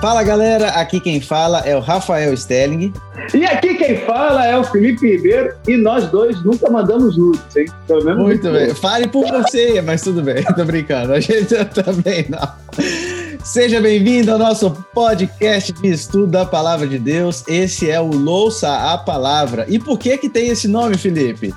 Fala galera, aqui quem fala é o Rafael Stelling. E aqui quem fala é o Felipe Ribeiro e nós dois nunca mandamos nudes, hein? Pelo menos Muito bem. Fale por você, mas tudo bem, tô brincando. A gente também não. Seja bem-vindo ao nosso podcast de estudo da Palavra de Deus. Esse é o Louça a Palavra. E por que que tem esse nome, Felipe?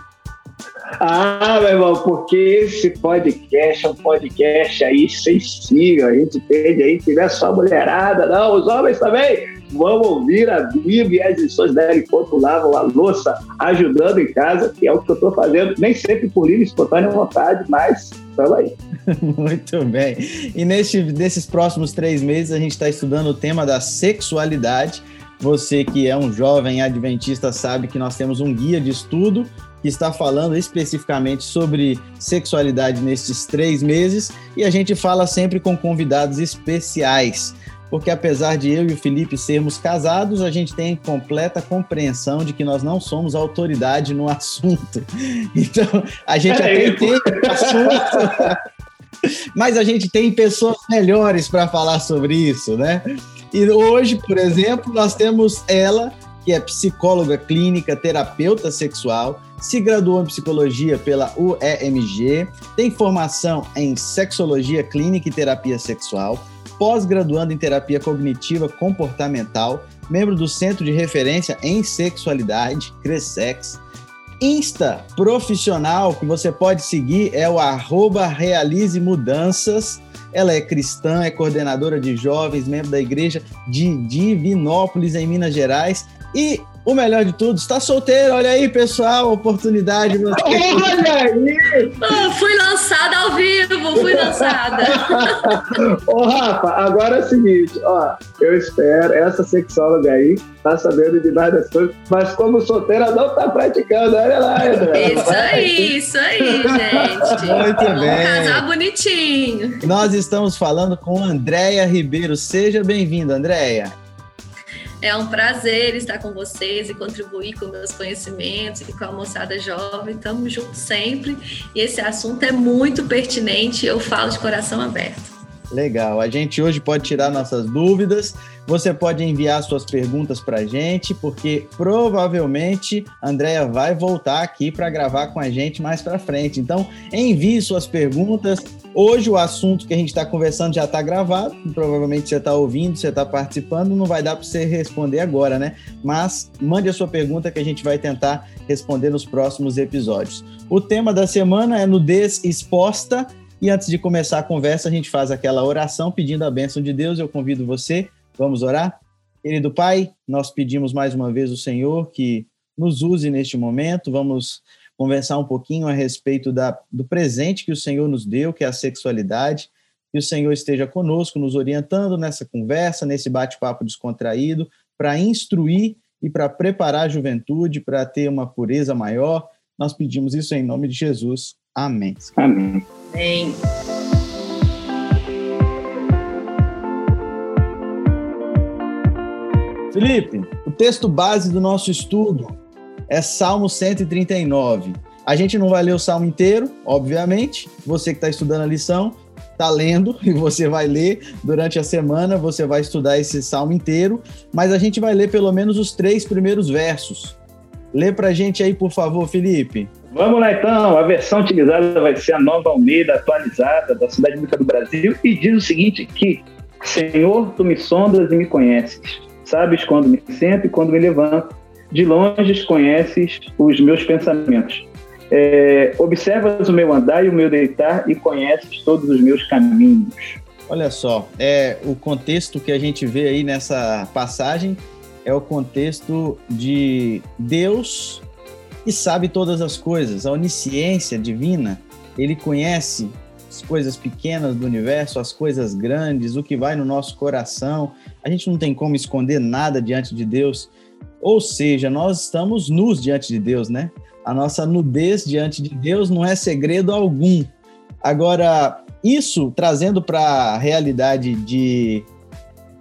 Ah, meu irmão, porque esse podcast é um podcast aí sensível. A gente entende aí que não é só mulherada, não, os homens também vão ouvir a Bíblia e as lições dela enquanto lavam a louça, ajudando em casa, que é o que eu estou fazendo, nem sempre por livre, espontânea vontade, mas estamos aí. Muito bem. E neste, nesses próximos três meses, a gente está estudando o tema da sexualidade. Você que é um jovem adventista sabe que nós temos um guia de estudo que está falando especificamente sobre sexualidade nestes três meses e a gente fala sempre com convidados especiais. Porque apesar de eu e o Felipe sermos casados, a gente tem completa compreensão de que nós não somos autoridade no assunto. Então, a gente até entende o assunto, mas a gente tem pessoas melhores para falar sobre isso, né? E hoje, por exemplo, nós temos ela, que é psicóloga clínica, terapeuta sexual, se graduou em psicologia pela UEMG, tem formação em sexologia clínica e terapia sexual, pós-graduando em terapia cognitiva comportamental, membro do Centro de Referência em Sexualidade, CRESEX. Insta profissional que você pode seguir é o arroba Realize Mudanças. Ela é cristã, é coordenadora de jovens, membro da igreja de Divinópolis, em Minas Gerais, e o melhor de tudo, está solteiro, olha aí, pessoal, oportunidade. Olha aí! Oh, fui lançada ao vivo, fui lançada. Ô, Rafa, agora é o seguinte, ó, eu espero, essa sexóloga aí tá sabendo de várias coisas, mas como solteira não tá praticando, olha lá, André. Isso aí, isso aí, gente. Muito bem. Um casal bonitinho. Nós estamos falando com Andréia Ribeiro. Seja bem-vinda, Andréia. É um prazer estar com vocês e contribuir com meus conhecimentos e com a moçada jovem. Estamos juntos sempre e esse assunto é muito pertinente. Eu falo de coração aberto. Legal. A gente hoje pode tirar nossas dúvidas. Você pode enviar suas perguntas para a gente, porque provavelmente a Andrea vai voltar aqui para gravar com a gente mais para frente. Então, envie suas perguntas. Hoje o assunto que a gente está conversando já está gravado. Provavelmente você está ouvindo, você está participando. Não vai dar para você responder agora, né? Mas mande a sua pergunta que a gente vai tentar responder nos próximos episódios. O tema da semana é nudez exposta e antes de começar a conversa, a gente faz aquela oração pedindo a bênção de Deus. Eu convido você, vamos orar? Querido Pai, nós pedimos mais uma vez o Senhor que nos use neste momento. Vamos conversar um pouquinho a respeito da, do presente que o Senhor nos deu, que é a sexualidade. Que o Senhor esteja conosco, nos orientando nessa conversa, nesse bate-papo descontraído, para instruir e para preparar a juventude para ter uma pureza maior. Nós pedimos isso em nome de Jesus. Amém. Amém. Amém. Felipe, o texto base do nosso estudo é Salmo 139. A gente não vai ler o salmo inteiro, obviamente. Você que está estudando a lição, está lendo e você vai ler durante a semana, você vai estudar esse salmo inteiro, mas a gente vai ler pelo menos os três primeiros versos. Lê para a gente aí, por favor, Felipe. Vamos lá então, a versão utilizada vai ser a nova Almeida atualizada da Cidade Bíblica do Brasil e diz o seguinte que Senhor, tu me sondas e me conheces, sabes quando me sento e quando me levanto, de longe conheces os meus pensamentos. É, observas o meu andar e o meu deitar e conheces todos os meus caminhos. Olha só, é o contexto que a gente vê aí nessa passagem é o contexto de Deus e sabe todas as coisas. A onisciência divina, ele conhece as coisas pequenas do universo, as coisas grandes, o que vai no nosso coração. A gente não tem como esconder nada diante de Deus. Ou seja, nós estamos nus diante de Deus, né? A nossa nudez diante de Deus não é segredo algum. Agora, isso trazendo para a realidade de,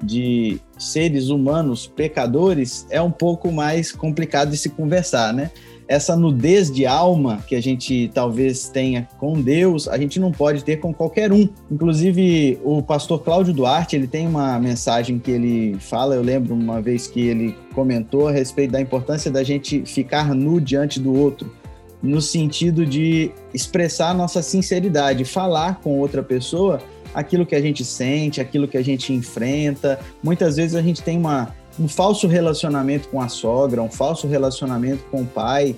de seres humanos pecadores é um pouco mais complicado de se conversar, né? essa nudez de alma que a gente talvez tenha com Deus, a gente não pode ter com qualquer um. Inclusive, o pastor Cláudio Duarte, ele tem uma mensagem que ele fala, eu lembro uma vez que ele comentou a respeito da importância da gente ficar nu diante do outro, no sentido de expressar nossa sinceridade, falar com outra pessoa aquilo que a gente sente, aquilo que a gente enfrenta. Muitas vezes a gente tem uma um falso relacionamento com a sogra, um falso relacionamento com o pai,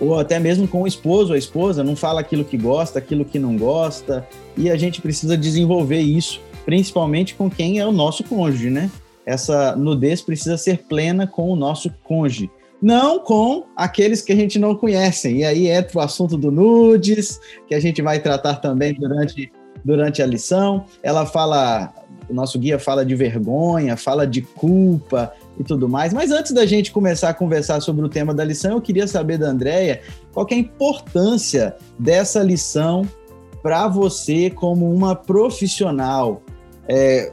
ou até mesmo com o esposo a esposa, não fala aquilo que gosta, aquilo que não gosta, e a gente precisa desenvolver isso, principalmente com quem é o nosso cônjuge, né? Essa nudez precisa ser plena com o nosso cônjuge, não com aqueles que a gente não conhece. E aí entra o assunto do nudes, que a gente vai tratar também durante, durante a lição. Ela fala o nosso guia fala de vergonha, fala de culpa e tudo mais. Mas antes da gente começar a conversar sobre o tema da lição, eu queria saber da Andrea qual é a importância dessa lição para você como uma profissional, é,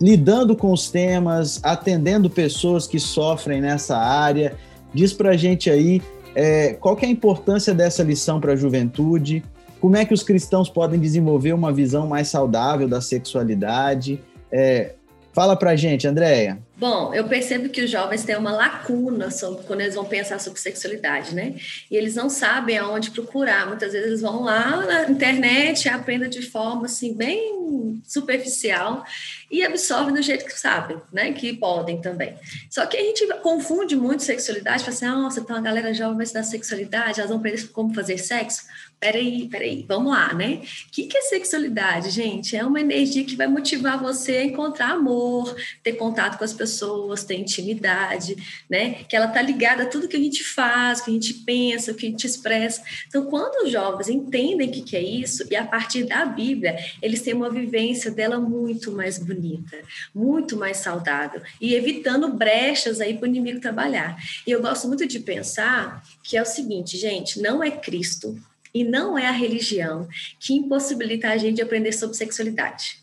lidando com os temas, atendendo pessoas que sofrem nessa área. Diz para a gente aí é, qual é a importância dessa lição para a juventude, como é que os cristãos podem desenvolver uma visão mais saudável da sexualidade é, fala pra gente, Andréia. Bom, eu percebo que os jovens têm uma lacuna sobre, quando eles vão pensar sobre sexualidade, né? E eles não sabem aonde procurar. Muitas vezes eles vão lá na internet aprendem de forma assim bem superficial e absorvem do jeito que sabem, né? Que podem também. Só que a gente confunde muito sexualidade, fala assim, nossa, então a galera jovem vai sexualidade, elas vão aprender como fazer sexo. Peraí, peraí, vamos lá, né? O que, que é sexualidade, gente? É uma energia que vai motivar você a encontrar amor, ter contato com as pessoas ter intimidade, né? Que ela tá ligada a tudo que a gente faz, que a gente pensa, que a gente expressa. Então, quando os jovens entendem o que, que é isso, e a partir da Bíblia, eles têm uma vivência dela muito mais bonita, muito mais saudável, e evitando brechas aí para o inimigo trabalhar. E eu gosto muito de pensar que é o seguinte, gente, não é Cristo e não é a religião que impossibilita a gente de aprender sobre sexualidade.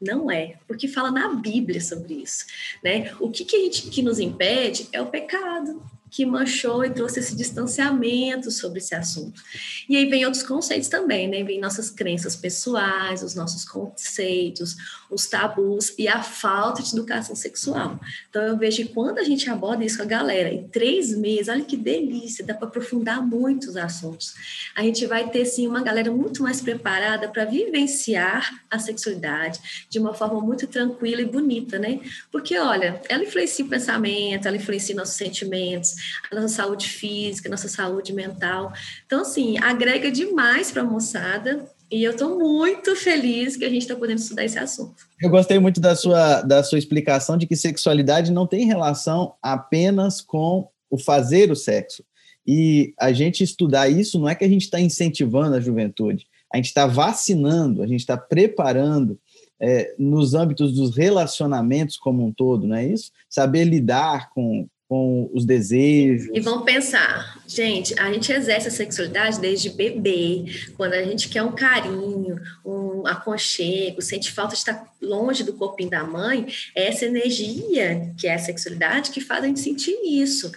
Não é, porque fala na Bíblia sobre isso, né? O que, que, gente, que nos impede é o pecado, que manchou e trouxe esse distanciamento sobre esse assunto. E aí vem outros conceitos também, né? Vem nossas crenças pessoais, os nossos conceitos, os tabus e a falta de educação sexual. Então eu vejo que quando a gente aborda isso com a galera, em três meses, olha que delícia, dá para aprofundar muitos assuntos. A gente vai ter sim uma galera muito mais preparada para vivenciar a sexualidade de uma forma muito tranquila e bonita, né? Porque olha, ela influencia o pensamento, ela influencia nossos sentimentos, a nossa saúde física, a nossa saúde mental. Então, assim, agrega demais para a moçada. E eu estou muito feliz que a gente está podendo estudar esse assunto. Eu gostei muito da sua, da sua explicação de que sexualidade não tem relação apenas com o fazer o sexo. E a gente estudar isso não é que a gente está incentivando a juventude, a gente está vacinando, a gente está preparando é, nos âmbitos dos relacionamentos como um todo, não é isso? Saber lidar com, com os desejos. E vamos pensar, gente, a gente exerce a sexualidade desde bebê, quando a gente quer um carinho, um aconchego, sente falta de estar longe do corpinho da mãe, é essa energia que é a sexualidade que faz a gente sentir isso.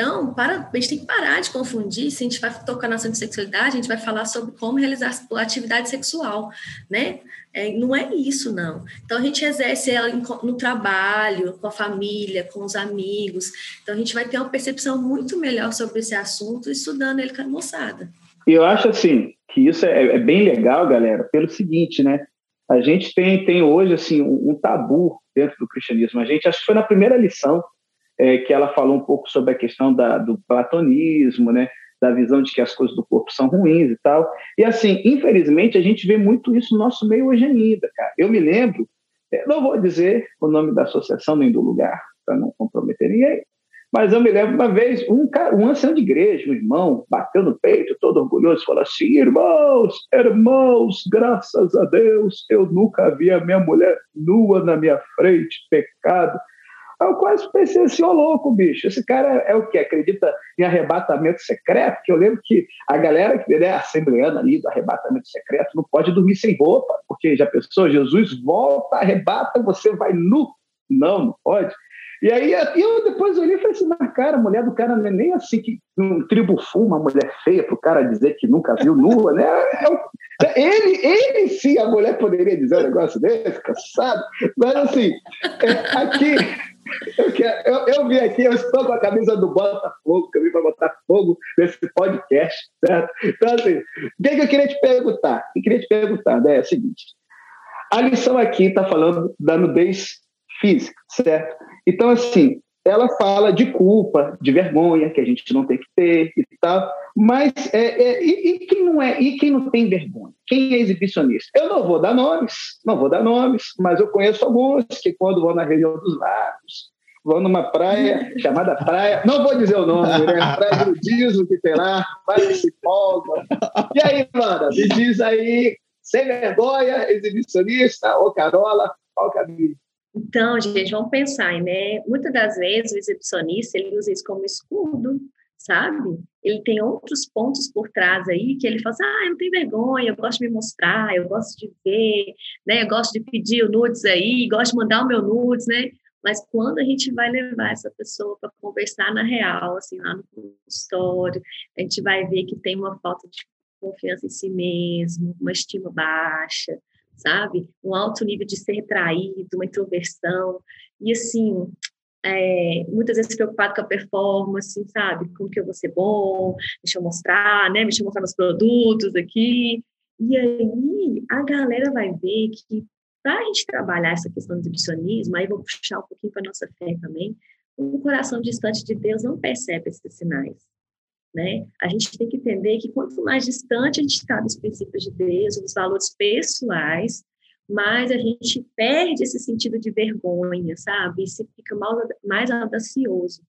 Então, para, a gente tem que parar de confundir, se a gente vai tocar na de sexualidade, a gente vai falar sobre como realizar a atividade sexual, né? É, não é isso, não. Então, a gente exerce ela no trabalho, com a família, com os amigos. Então, a gente vai ter uma percepção muito melhor sobre esse assunto estudando ele com a moçada. E eu acho, assim, que isso é, é, bem legal, galera, pelo seguinte, né? A gente tem, tem hoje, assim, um, um tabu dentro do cristianismo. A gente, acho que foi na primeira lição é, que ela falou um pouco sobre a questão da, do platonismo, né? da visão de que as coisas do corpo são ruins e tal. E assim, infelizmente, a gente vê muito isso no nosso meio hoje ainda, cara. Eu me lembro, é, não vou dizer o nome da associação nem do lugar, para não comprometer ninguém, mas eu me lembro uma vez, um, cara, um ancião de igreja, um irmão, bateu no peito, todo orgulhoso, falou assim: irmãos, irmãos, graças a Deus, eu nunca vi a minha mulher nua na minha frente, pecado. Eu quase pensei assim, ô louco, bicho, esse cara é o que? Acredita em arrebatamento secreto? Que eu lembro que a galera que é assembleana ali do arrebatamento secreto não pode dormir sem roupa, porque já pensou, Jesus volta, arrebata, você vai nu. Não, não pode. E aí eu depois olhei e falei assim, mas cara, a mulher do cara não é nem assim que um tribo fuma, uma mulher feia para o cara dizer que nunca viu nua, né? É, ele, ele sim, a mulher poderia dizer um negócio desse, cansado, mas assim, é, aqui eu, eu, eu, vim aqui, eu estou com a camisa do Botafogo, que eu vim para botar fogo nesse podcast, certo? Então, assim, o que, que eu queria te perguntar? Eu queria te perguntar, né, é o seguinte, a lição aqui está falando da nudez física, certo? Então, assim, ela fala de culpa, de vergonha que a gente não tem que ter e tal, mas é, é, e, e, quem não é e quem não tem vergonha, quem é exibicionista? Eu não vou dar nomes, não vou dar nomes, mas eu conheço alguns que quando vão na região dos lagos, vão numa praia chamada praia, não vou dizer o nome, né? Praia do Dizo que tem lá, vai se folga. E aí, mano, me diz aí, sem vergonha, exibicionista ou Carola, qual caminho? Então, gente, vamos pensar, né? Muitas das vezes o exibicionista ele usa isso como escudo, sabe? Ele tem outros pontos por trás aí que ele fala assim, ah, eu não tenho vergonha, eu gosto de me mostrar, eu gosto de ver, né? Eu gosto de pedir o nudes aí, gosto de mandar o meu nudes, né? Mas quando a gente vai levar essa pessoa para conversar na real, assim, lá no consultório, a gente vai ver que tem uma falta de confiança em si mesmo, uma estima baixa, sabe? Um alto nível de ser retraído, uma introversão. E, assim, é, muitas vezes preocupado com a performance, sabe? Como que eu vou ser bom, deixa eu mostrar, né? Deixa eu mostrar meus produtos aqui. E aí, a galera vai ver que para a gente trabalhar essa questão do exibicionismo, aí vou puxar um pouquinho para nossa fé também, o coração distante de Deus não percebe esses sinais. Né? A gente tem que entender que quanto mais distante a gente está dos princípios de Deus, dos valores pessoais, mais a gente perde esse sentido de vergonha, sabe? E se fica mais audacioso.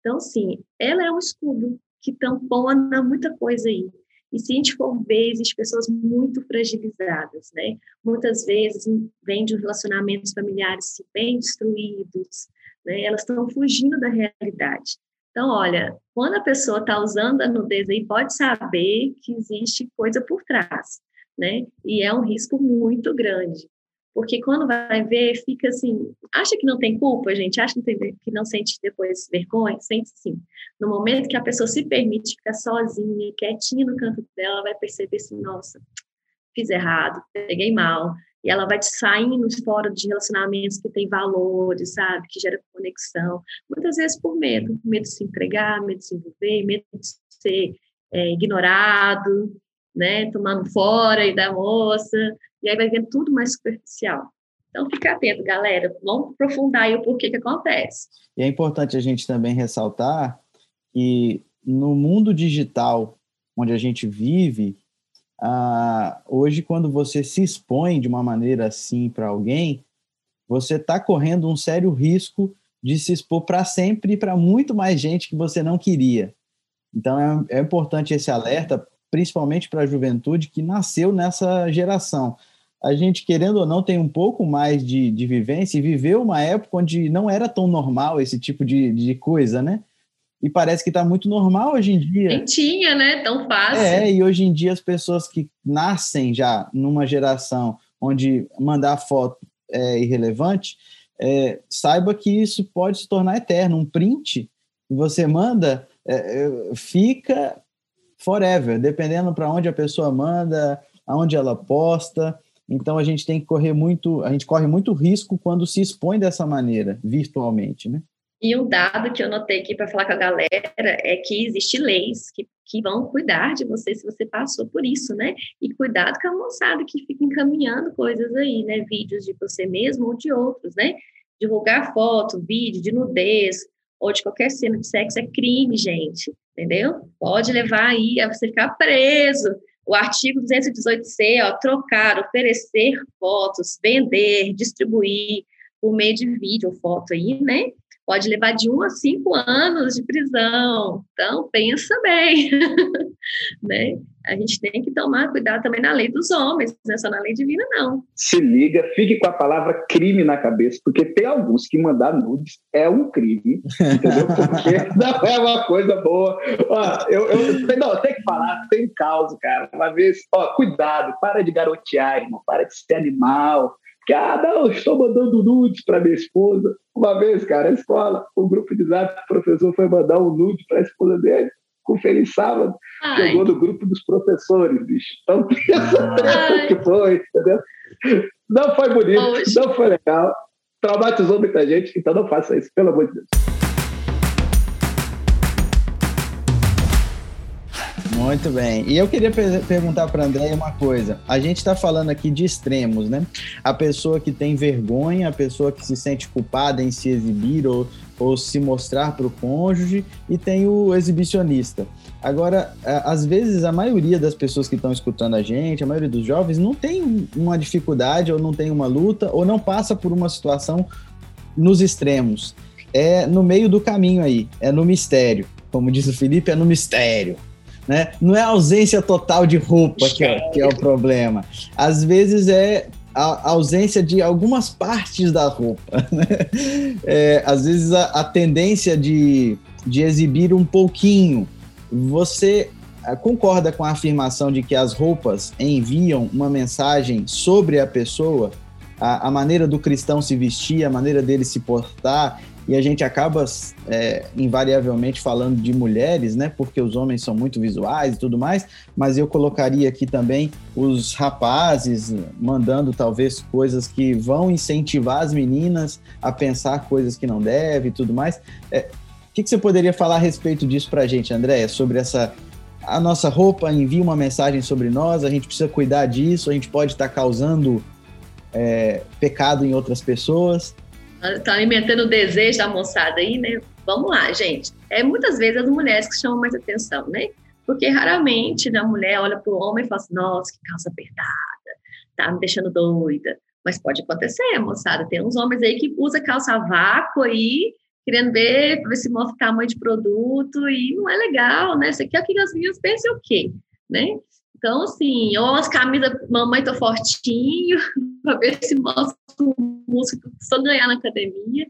Então, sim, ela é um escudo que tampona muita coisa aí. E se a gente for ver, existem pessoas muito fragilizadas, né? Muitas vezes vêm de relacionamentos familiares bem destruídos, né? Elas estão fugindo da realidade. Então, olha, quando a pessoa está usando a nudez aí, pode saber que existe coisa por trás, né? E é um risco muito grande. Porque quando vai ver, fica assim, acha que não tem culpa, gente? Acha que não, tem, que não sente depois vergonha? Sente sim. No momento que a pessoa se permite ficar sozinha, quietinha no canto dela, ela vai perceber assim, nossa, fiz errado, peguei mal, e ela vai saindo fora de relacionamentos que têm valores, sabe, que gera conexão, muitas vezes por medo, medo de se entregar, medo de se envolver, medo de ser é, ignorado, né, tomando fora e da moça, e aí vai vendo tudo mais superficial. Então, fica atento, galera. Vamos aprofundar aí o porquê que acontece. E é importante a gente também ressaltar que no mundo digital onde a gente vive, ah, hoje, quando você se expõe de uma maneira assim para alguém, você está correndo um sério risco de se expor para sempre e para muito mais gente que você não queria. Então, é, é importante esse alerta, principalmente para a juventude que nasceu nessa geração. A gente, querendo ou não, tem um pouco mais de, de vivência e viveu uma época onde não era tão normal esse tipo de, de coisa, né? E parece que está muito normal hoje em dia. Nem tinha, né? Tão fácil. É, e hoje em dia as pessoas que nascem já numa geração onde mandar foto é irrelevante, é, saiba que isso pode se tornar eterno. Um print que você manda é, é fica forever, dependendo para onde a pessoa manda, aonde ela posta. Então a gente tem que correr muito, a gente corre muito risco quando se expõe dessa maneira, virtualmente, né? E um dado que eu notei aqui para falar com a galera é que existem leis que, que vão cuidar de você se você passou por isso, né? E cuidado com a moçada que fica encaminhando coisas aí, né? Vídeos de você mesmo ou de outros, né? Divulgar foto, vídeo de nudez ou de qualquer cena de sexo é crime, gente, entendeu? Pode levar aí a você ficar preso. O artigo 218C, ó, trocar, oferecer fotos, vender, distribuir por meio de vídeo ou foto aí, né? pode levar de um a cinco anos de prisão. Então, pensa bem, né? A gente tem que tomar cuidado também na lei dos homens, não é só na lei divina, não. Se liga, fique com a palavra crime na cabeça, porque tem alguns que mandar nudes é um crime, entendeu? Porque não é uma coisa boa. Ó, eu, eu, não, tem que falar, tem causa, cara. Uma vez, ó, cuidado, para de garotear, irmão, para de ser animal, ah, não, estou mandando nudes para minha esposa. Uma vez, cara, a escola, o grupo de zap, o professor foi mandar um nude para a esposa dele, com Feliz Sábado, Ai. jogou no grupo dos professores, bicho. Então, essa que foi, entendeu? Não foi bonito, não foi legal, traumatizou muita gente, então não faça isso, pelo amor de Deus. Muito bem. E eu queria per perguntar para André uma coisa. A gente está falando aqui de extremos, né? A pessoa que tem vergonha, a pessoa que se sente culpada em se exibir ou, ou se mostrar para o cônjuge, e tem o exibicionista. Agora, às vezes, a maioria das pessoas que estão escutando a gente, a maioria dos jovens, não tem uma dificuldade, ou não tem uma luta, ou não passa por uma situação nos extremos. É no meio do caminho aí, é no mistério. Como diz o Felipe, é no mistério. Né? Não é a ausência total de roupa que é, que é o problema. Às vezes é a ausência de algumas partes da roupa. Né? É, às vezes a, a, tendência de, de exibir um pouquinho. Você é, concorda com a afirmação de que as roupas enviam uma mensagem sobre a pessoa, a, a maneira do cristão se vestir, a maneira dele se portar e a gente acaba é, invariavelmente falando de mulheres, né? Porque os homens são muito visuais e tudo mais, mas eu colocaria aqui também os rapazes mandando talvez coisas que vão incentivar as meninas a pensar coisas que não devem e tudo mais. É, o que, que você poderia falar a respeito disso para a gente, Andréia, sobre essa a nossa roupa envia uma mensagem sobre nós, a gente precisa cuidar disso, a gente pode estar tá causando é, pecado em outras pessoas. Tá alimentando o desejo da moçada aí, né? Vamos lá, gente. É muitas vezes as mulheres que chamam mais atenção, né? Porque raramente né, a mulher olha para o homem e fala assim: nossa, que calça apertada, tá me deixando doida. Mas pode acontecer, moçada. Tem uns homens aí que usa calça vácuo aí, querendo ver, ver se mostra tamanho de produto, e não é legal, né? Você quer que as meninas pensem o quê? Né? Então, assim, ou as camisas, mamãe tô fortinho, para ver se mostra o músculo, só ganhar na academia.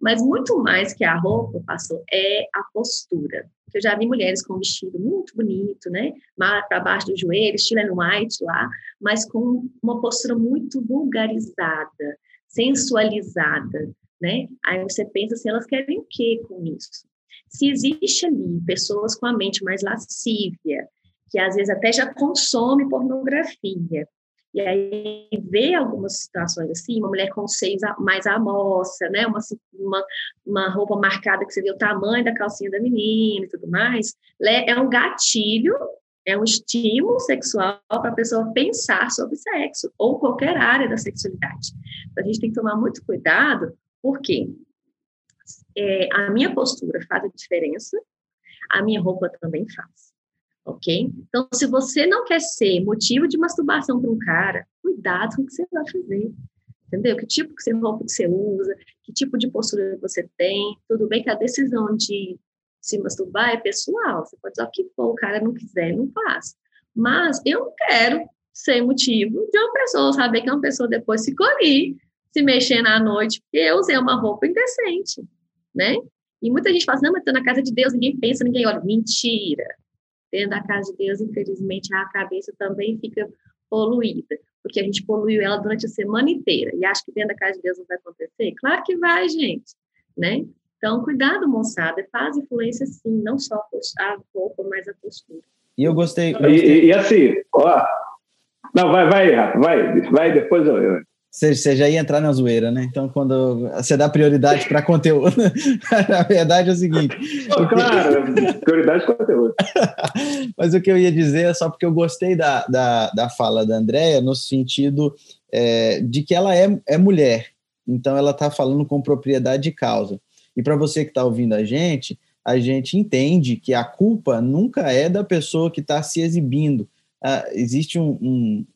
Mas muito mais que a roupa, pastor, é a postura. Eu já vi mulheres com um vestido muito bonito, né? Para baixo do joelho, estilo white lá, mas com uma postura muito vulgarizada, sensualizada, né? Aí você pensa se assim, elas querem o quê com isso? Se existe ali pessoas com a mente mais lascívia, que às vezes até já consome pornografia. E aí vê algumas situações assim, uma mulher com seios mais à mostra, né? Uma, uma, uma roupa marcada que você vê o tamanho da calcinha da menina e tudo mais, é um gatilho, é um estímulo sexual para a pessoa pensar sobre sexo ou qualquer área da sexualidade. Então, a gente tem que tomar muito cuidado, porque é, a minha postura faz a diferença, a minha roupa também faz ok? Então, se você não quer ser motivo de masturbação para um cara, cuidado com o que você vai fazer, entendeu? Que tipo de roupa que você usa, que tipo de postura você tem, tudo bem que a decisão de se masturbar é pessoal, você pode dizer o que for, o cara não quiser, não faz. Mas eu não quero ser motivo de uma pessoa saber que uma pessoa depois se correr, se mexer na noite, porque eu usei uma roupa indecente, né? E muita gente fala assim, não, mas tô na casa de Deus, ninguém pensa, ninguém olha. Mentira dentro da casa de Deus, infelizmente, a cabeça também fica poluída, porque a gente poluiu ela durante a semana inteira e acha que dentro da casa de Deus não vai acontecer? Claro que vai, gente, né? Então, cuidado, moçada, faz influência sim, não só a roupa, mas a postura. E eu gostei. Eu gostei. E, e, assim, ó, não, vai, vai, vai, vai, depois eu, você já ia entrar na zoeira, né? Então, quando você dá prioridade para conteúdo, na verdade é o seguinte. Oh, claro, prioridade de conteúdo. Mas o que eu ia dizer é só porque eu gostei da, da, da fala da Andrea, no sentido é, de que ela é, é mulher, então ela está falando com propriedade de causa. E para você que está ouvindo a gente, a gente entende que a culpa nunca é da pessoa que está se exibindo. Ah, existe um um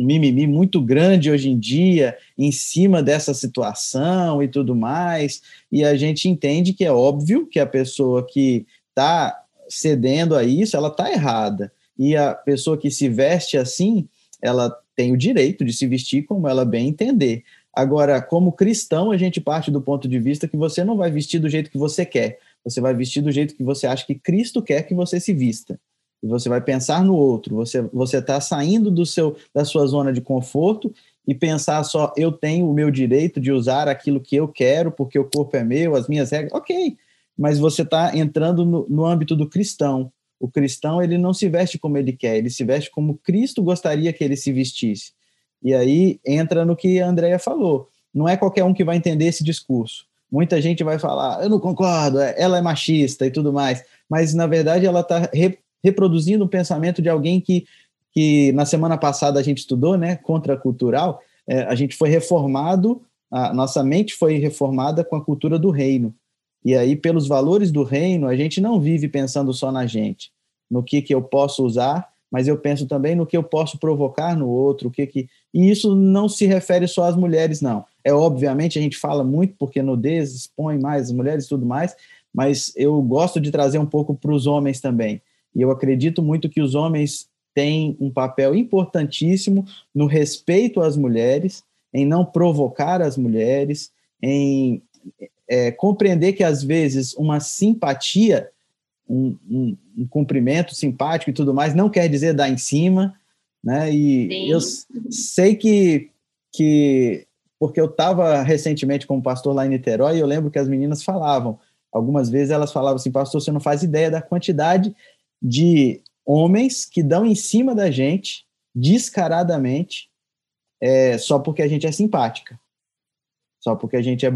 mimimi muito grande hoje em dia em cima dessa situação e tudo mais, e a gente entende que é óbvio que a pessoa que está cedendo a isso, ela está errada, e a pessoa que se veste assim, ela tem o direito de se vestir como ela bem entender. Agora, como cristão, a gente parte do ponto de vista que você não vai vestir do jeito que você quer, você vai vestir do jeito que você acha que Cristo quer que você se vista e você vai pensar no outro, você você está saindo do seu da sua zona de conforto e pensar só, eu tenho o meu direito de usar aquilo que eu quero, porque o corpo é meu, as minhas regras, ok, mas você está entrando no, no âmbito do cristão. O cristão, ele não se veste como ele quer, ele se veste como Cristo gostaria que ele se vestisse. E aí entra no que a Andrea falou. Não é qualquer um que vai entender esse discurso. Muita gente vai falar, eu não concordo, é, ela é machista e tudo mais. Mas, na verdade, ela está reproduzindo o pensamento de alguém que, que na semana passada a gente estudou, né, contracultural, é, a gente foi reformado, a nossa mente foi reformada com a cultura do reino. E aí, pelos valores do reino, a gente não vive pensando só na gente, no que, que eu posso usar, mas eu penso também no que eu posso provocar no outro, o que que e isso não se refere só às mulheres, não. É obviamente a gente fala muito porque nudez expõe mais as mulheres e tudo mais, mas eu gosto de trazer um pouco para os homens também. E eu acredito muito que os homens têm um papel importantíssimo no respeito às mulheres, em não provocar as mulheres, em é, compreender que às vezes uma simpatia, um, um, um, cumprimento simpático e tudo mais, não quer dizer dar em cima, né? E Sim. eu sei que, que porque eu estava recentemente como pastor lá em Niterói e eu lembro que as meninas falavam, algumas vezes elas falavam assim, pastor, você não faz ideia da quantidade de homens que dão em cima da gente descaradamente é, só porque a gente é simpática, só porque a gente é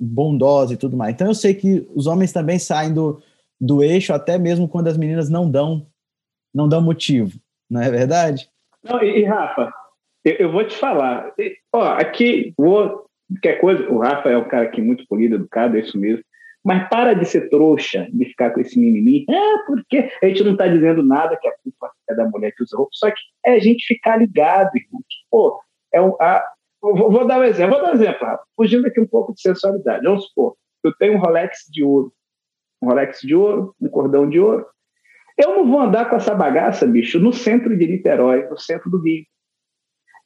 bondosa e tudo mais. Então eu sei que os homens também saem do, do eixo até mesmo quando as meninas não dão não dão motivo, não é verdade? Não, e, e Rafa, eu, eu, vou te falar, ó, aqui vou qualquer coisa, o Rafa é um cara aqui muito polido, educado, é isso mesmo. Mas para de ser trouxa, de ficar com esse mimimi. É, porque a gente não está dizendo nada que a culpa é da mulher que usa roupa, só que é a gente ficar ligado, irmão. Pô, é um, a, Vou, vou, dar um exemplo, vou dar um exemplo, fugindo aqui um pouco de sensualidade. Vamos supor, eu tenho um Rolex de ouro, um Rolex de ouro, um cordão de ouro. Eu não vou andar com essa bagaça, bicho, no centro de Niterói, no centro do Rio.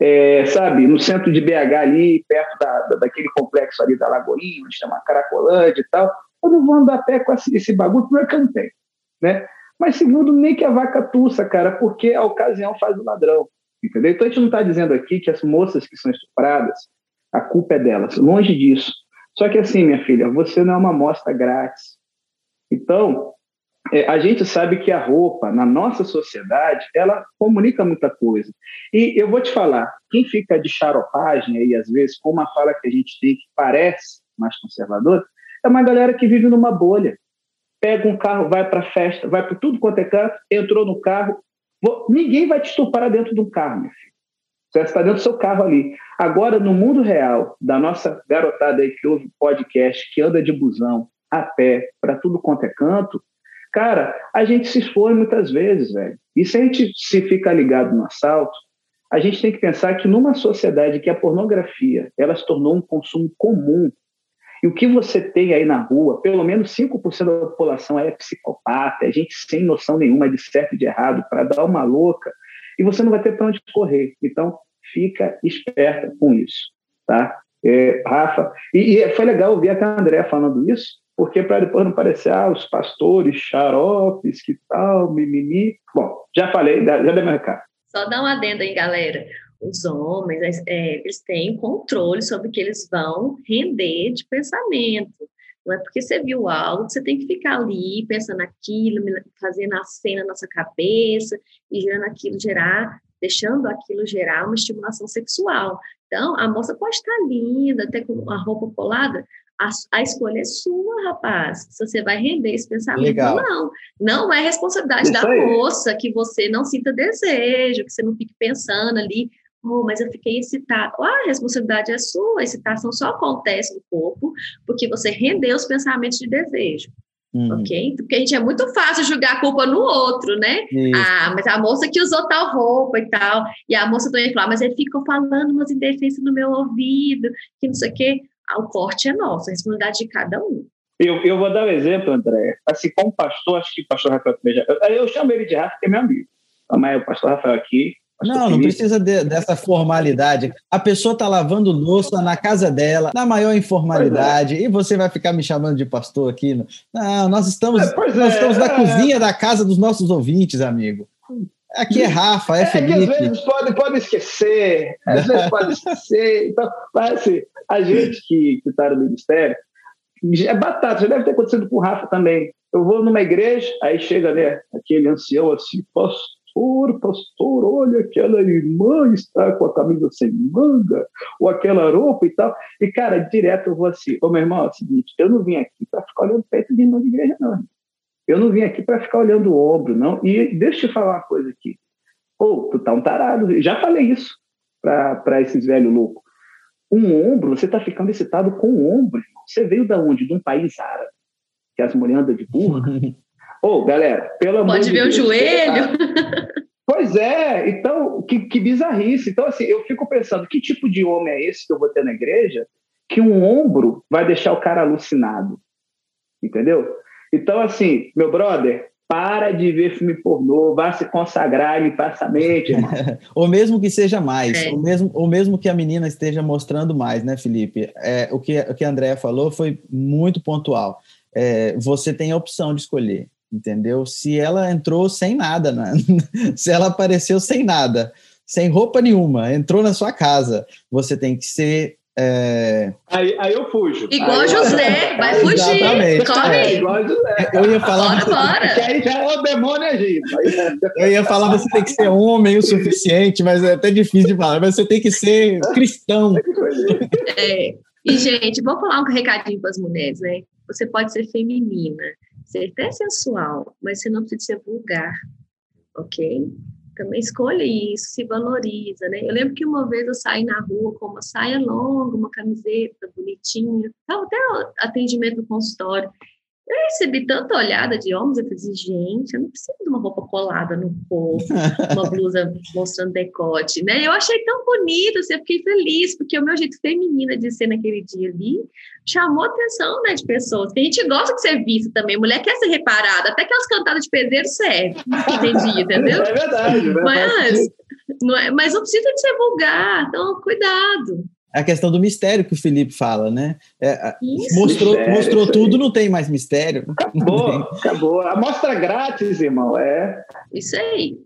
É, sabe, no centro de BH ali, perto da, da, daquele complexo ali da Lagoinha, onde chama Caracolândia e tal. Eu não vou andar a pé com esse bagulho, primeiro que eu não tenho, né? Mas segundo, nem que a vaca tussa, cara, porque a ocasião faz o ladrão. Entendeu? Então a gente não está dizendo aqui que as moças que são estupradas, a culpa é delas. Longe disso. Só que assim, minha filha, você não é uma amostra grátis. Então, é, a gente sabe que a roupa, na nossa sociedade, ela comunica muita coisa. E eu vou te falar, quem fica de charopagem aí, às vezes, com uma fala que a gente tem que parece mais conservadora, é uma galera que vive numa bolha. Pega um carro, vai para festa, vai para tudo quanto é canto, entrou no carro, Ninguém vai te estuprar dentro de um carro, meu filho. Você está dentro do seu carro ali. Agora, no mundo real, da nossa garotada aí que ouve podcast, que anda de busão, a pé, para tudo quanto é canto, cara, a gente se expõe muitas vezes, velho. E se a gente se fica ligado no assalto, a gente tem que pensar que numa sociedade que a pornografia ela se tornou um consumo comum e o que você tem aí na rua, pelo menos 5% da população é psicopata, é gente sem noção nenhuma de certo e de errado, para dar uma louca, e você não vai ter para onde correr. Então, fica esperta com isso, tá? É, Rafa, e, e, foi legal ouvir até a André falando isso, porque para depois não parecer, ah, os pastores xaropes, que tal, mimimi. Bom, já falei, já dei meu recado. Só dá um adendo aí, galera os homens, é, eles têm controle sobre o que eles vão render de pensamento. Não é porque você viu algo que você tem que ficar ali pensando aquilo, fazendo a cena na nossa cabeça e gerando aquilo gerar, deixando aquilo gerar uma estimulação sexual. Então, a moça pode estar linda, até com a roupa colada, a, a, escolha é sua, rapaz. Se você vai render esse pensamento, Legal. não. Não é responsabilidade Isso da aí. moça que você não sinta desejo, que você não fique pensando ali, oh, mas eu fiquei excitado. Ah, a responsabilidade é sua, a excitação só acontece no corpo porque você rendeu os pensamentos de desejo. Uhum. Ok? Porque a gente é muito fácil julgar a culpa no outro, né? Isso. Ah, mas a moça que usou tal roupa e tal. E a moça também falou, ah, mas ele ficou falando umas indefensas no meu ouvido, que não sei o quê. Ah, o corte é nosso, a responsabilidade de cada um. Eu, eu vou dar um exemplo, André. Assim, como pastor, acho que o pastor Rafael também já. Eu, eu chamo ele de Rafa, porque é meu amigo. Mas o pastor Rafael aqui, não, não precisa de, dessa formalidade. A pessoa está lavando louça na casa dela, na maior informalidade, é. e você vai ficar me chamando de pastor aqui. Não, nós estamos, é, nós é, estamos na cozinha da casa dos nossos ouvintes, amigo. Aqui é Rafa, é, Felipe. É que às vezes pode, pode esquecer, às vezes pode esquecer. Então, assim, a gente que está no ministério, é batata, já deve ter acontecido com o Rafa também. Eu vou numa igreja, aí chega né, aquele ancião assim, pastor, pastor, olha, aquela irmã está com a camisa sem manga, ou aquela roupa e tal. E, cara, direto eu vou assim, ô meu irmão, é o seguinte, eu não vim aqui para ficar olhando peito de irmã de igreja, não. Eu não vim aqui para ficar olhando o ombro, não. E deixa eu te falar uma coisa aqui. Ô, tu tá um tarado. Já falei isso para esses velhos loucos. Um ombro, você tá ficando excitado com o ombro, irmão. Você veio da onde? De um país árabe, que as mulheres andam de burra. Ô, galera, pelo amor Pode de ver Deus. o joelho. Pois é, então, que, que bizarrice. Então, assim, eu fico pensando, que tipo de homem é esse que eu vou ter na igreja que um ombro vai deixar o cara alucinado? Entendeu? Então, assim, meu brother, para de ver filme pornô, vá se consagrar e passa a mente, irmão. ou mesmo que seja mais, É. ou, mesmo, ou mesmo que a menina esteja mostrando mais, né, Felipe? É, o, que, o que a Andrea falou foi muito pontual. É, você tem a opção de escolher, entendeu? Se ela entrou sem nada, né? se ela apareceu sem nada, sem roupa nenhuma, entrou na sua casa, você tem que ser. é, Aí, aí eu fujo. Igual aí, José, vai fugir. Exatamente. É, Corre. igual José. eu ia falar. Bora, você- bora. Que aí já é o demônio agindo. Aí- Eu ia falar, você tem que ser homem o suficiente, mas é até difícil de falar. Mas você tem que ser cristão. É. E, gente, vou falar um recadinho para as mulheres, né? Você pode ser feminina, ser até sensual, mas você não precisa ser vulgar, ok? Também escolha isso, se valoriza, né? Eu lembro que uma vez eu saí na rua com uma saia longa, uma camiseta bonitinha, até o atendimento no consultório. Eu recebi tanta olhada de homens, eu falei assim, gente, eu não preciso de uma roupa colada no corpo, uma blusa mostrando decote, né? Eu achei tão bonito, assim, eu fiquei feliz, porque o meu jeito feminina de ser naquele dia ali chamou a atenção, né, de pessoas. Tem gente gosta de ser vista também, mulher quer ser reparada, até aquelas cantadas de pedreiro serve, entendi, entendeu? É verdade. né? Mas não, é, mas não precisa de ser vulgar, então cuidado. A questão do mistério que o Felipe fala, né? É, Isso. mostrou Mistério, mostrou tudo, não tem mais mistério. Acabou, acabou. Amostra grátis, irmão. É. Isso aí.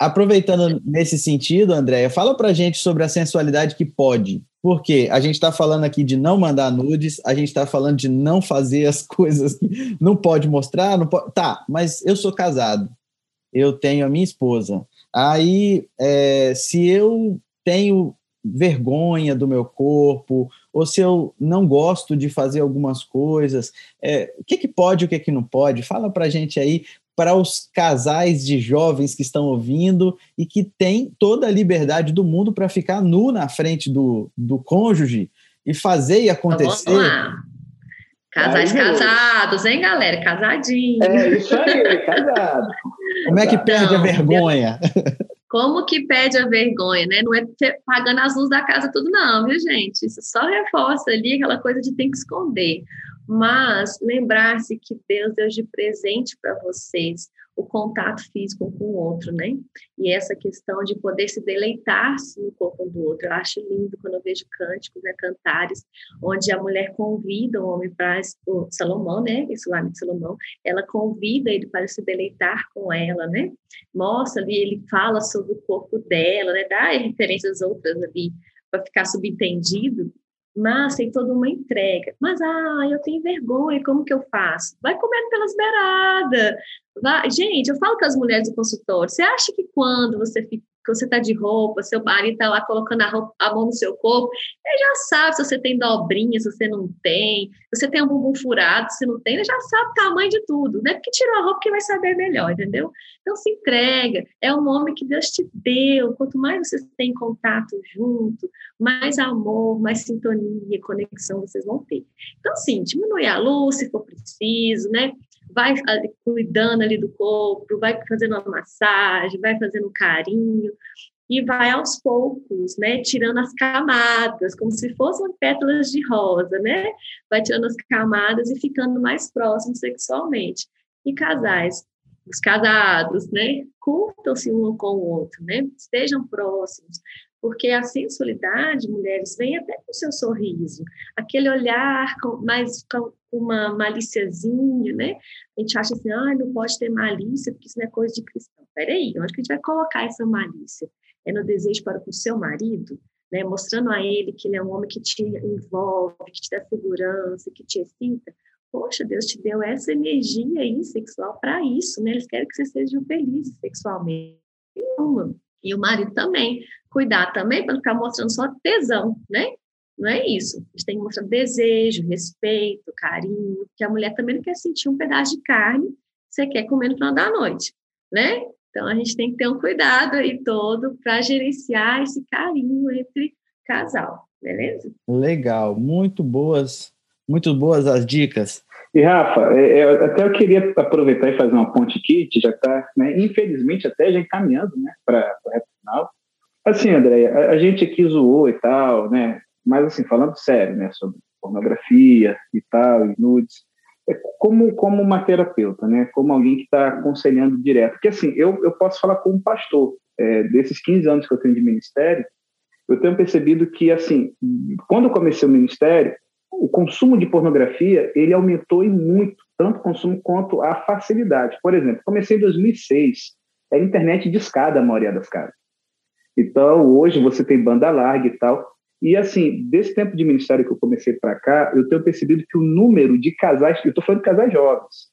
Aproveitando nesse sentido, Andréia, fala pra gente sobre a sensualidade que pode. Porque a gente está falando aqui de não mandar nudes, a gente está falando de não fazer as coisas que não pode mostrar, não pode. Tá, mas eu sou casado, eu tenho a minha esposa. Aí, é, se eu tenho vergonha do meu corpo, ou se eu não gosto de fazer algumas coisas, é, o que, que pode e o que, que não pode? Fala pra gente aí, para os casais de jovens que estão ouvindo e que têm toda a liberdade do mundo para ficar nu na frente do, do cônjuge e fazer e Então, acontecer. vamos lá. Casais Aí, casados, hein, galera? Casadinho. É isso aí, casado. Como é que perde a Não, vergonha? Como que pede a vergonha, né? Não é pagando as luzes da casa tudo, não, viu, gente? Isso só reforça ali aquela coisa de tem que esconder. Mas lembrar-se que Deus deu de presente para vocês o contato físico com o outro, né? E essa questão de poder se deleitar-se no corpo do outro. Eu acho lindo quando eu vejo cânticos, né, cantares, onde a mulher convida o homem para o Salomão, né? Isso lá de Salomão, ela convida ele para se deleitar com ela, né? Mostra ali, ele fala sobre o corpo dela, né? Dá referências outras ali para ficar subentendido, mas tem toda uma entrega. Mas, ah, eu tenho vergonha, como que eu faço? Vai comendo pelas beiradas. Vai. Gente, eu falo com as mulheres do consultório, você acha que quando você fica que você está de roupa, seu marido está lá colocando a, roupa, a, mão no seu corpo, ele já sabe se você tem dobrinha, se você não tem, se você tem um bumbum furado, se não tem, ele já sabe o tamanho de tudo. Não é porque tirou a roupa que vai saber melhor, entendeu? Então se entrega, é um homem que Deus te deu. Quanto mais vocês têm contato junto, mais amor, mais sintonia, conexão vocês vão ter. Então, sim, diminui a luz se for preciso, né? Vai cuidando ali do corpo, vai fazendo uma massagem, vai fazendo um carinho e vai aos poucos, né, tirando as camadas, como se fossem pétalas de rosa, né? Vai tirando as camadas e ficando mais próximo sexualmente. E casais, os casados, né, curtam-se um com o outro, né? Estejam próximos, porque a sensualidade, mulheres, vem até com o seu sorriso, aquele olhar mais uma maliciazinha, né? A gente acha assim, ah, não pode ter malícia, porque isso não é coisa de cristão. peraí, onde que a gente vai colocar essa malícia? É no desejo para com o seu marido? Né, mostrando a ele que ele é um homem que te envolve, que te dá segurança, que te excita. Poxa, Deus te deu essa energia aí sexual para isso, né? Eles querem que vocês sejam felizes sexualmente. E o marido também. Cuidar também para não ficar mostrando só tesão, né? Não é isso. A gente tem que mostrar desejo, respeito, carinho, que a mulher também não quer sentir um pedaço de carne que você quer comer no final da noite, né? Então a gente tem que ter um cuidado aí todo para gerenciar esse carinho entre casal, beleza? Legal, muito boas, muito boas as dicas. E Rafa, é, é, até eu queria aproveitar e fazer uma ponte aqui, que já está, né, infelizmente, até já encaminhando né, para o reto final. Assim, André, a, a, gente aqui zoou e tal, né? Mas assim, falando sério, né, sobre pornografia e tal, e nudes, é como, como uma terapeuta, né, como alguém que está aconselhando direto. Porque assim, eu, eu posso falar como pastor, é, desses 15 anos que eu tenho de ministério, eu tenho percebido que, assim, quando eu comecei o ministério, o consumo de pornografia ele aumentou em muito, tanto o consumo quanto a facilidade. Por exemplo, comecei em 2006, era internet de escada a maioria das casas. Então, hoje você tem banda larga e tal. E assim, desse tempo de ministério que eu comecei para cá, eu tenho percebido que o número de casais, eu estou falando de casais jovens,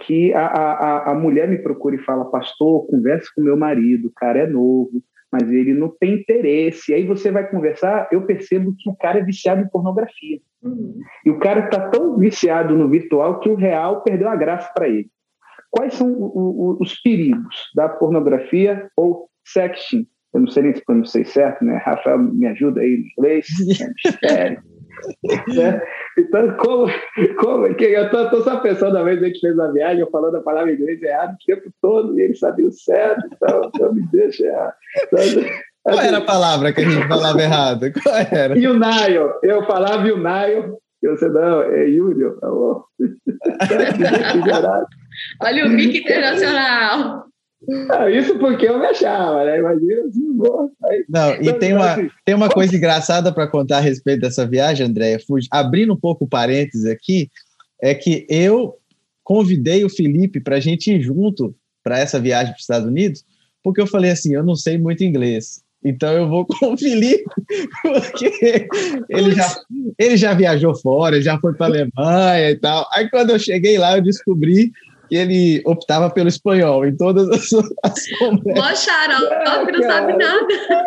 que a, a, a mulher me procura e fala, pastor, converse com meu marido, o cara é novo, mas ele não tem interesse. E aí você vai conversar, eu percebo que o cara é viciado em pornografia. Uhum. E o cara está tão viciado no virtual que o real perdeu a graça para ele. Quais são o, o, os perigos da pornografia ou sexting? Eu não sei nem se pronunciei certo, né? Rafael me ajuda aí no inglês, é mistério. né? Então, como, como que eu tô, tô, só pensando, uma vez a gente fez uma viagem, eu falando a palavra inglês errado o tempo todo, e ele sabia o certo, então não me deixa errar. Então, Qual era a palavra que a gente falava errado? Qual era? Yunaio. Eu falava Yunaio, e você não, é Yúlio. Oh. Olha o mic internacional. Ah, isso porque eu me achava, né? Imagina assim, boa. Aí, Não, e tem uma, assim, tem uma coisa engraçada para contar a respeito dessa viagem, Andréia. Abrindo um pouco o parênteses aqui, é que eu convidei o Felipe para a gente ir junto para essa viagem para os Estados Unidos, porque eu falei assim: eu não sei muito inglês. Então eu vou com o Felipe, porque ele já, ele já viajou fora, já foi para a Alemanha e tal. Aí quando eu cheguei lá, eu descobri que ele optava pelo espanhol em todas as, as conversas. Mó não sabe nada.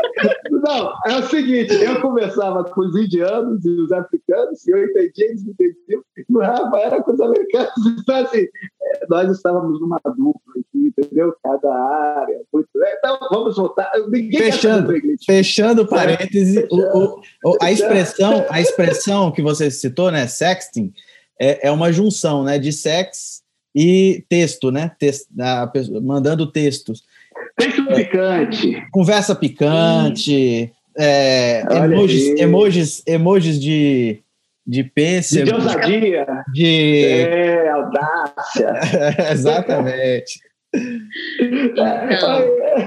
Não, é o seguinte, eu conversava com os indianos e os africanos, e eu entendia, eles entendiam, no Rafa era com os americanos. Então, assim, é, nós estávamos numa dupla aqui, entendeu? Cada área. Muito... Então, vamos voltar. Ninguém fechando, fechando parêntese, o, o, a, expressão, a expressão que você citou, né, sexting, é, é uma junção né, de sex e texto, né? Texto, a, mandando textos. Texto picante. Conversa picante. É, emojis, emojis, emojis de, de pêssego. De ousadia. De... É, audácia. Exatamente. Então.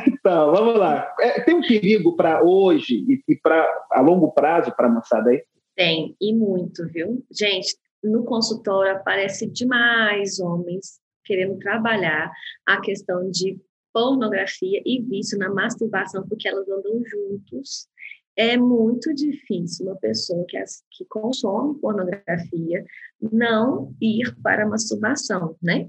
então, vamos lá. É, tem um perigo para hoje e, e para a longo prazo para a moçada aí? Tem, e muito, viu? Gente, no consultório aparece demais homens querendo trabalhar a questão de pornografia e vício na masturbação, porque elas andam juntos. É muito difícil uma pessoa que, que consome pornografia não ir para a masturbação, né?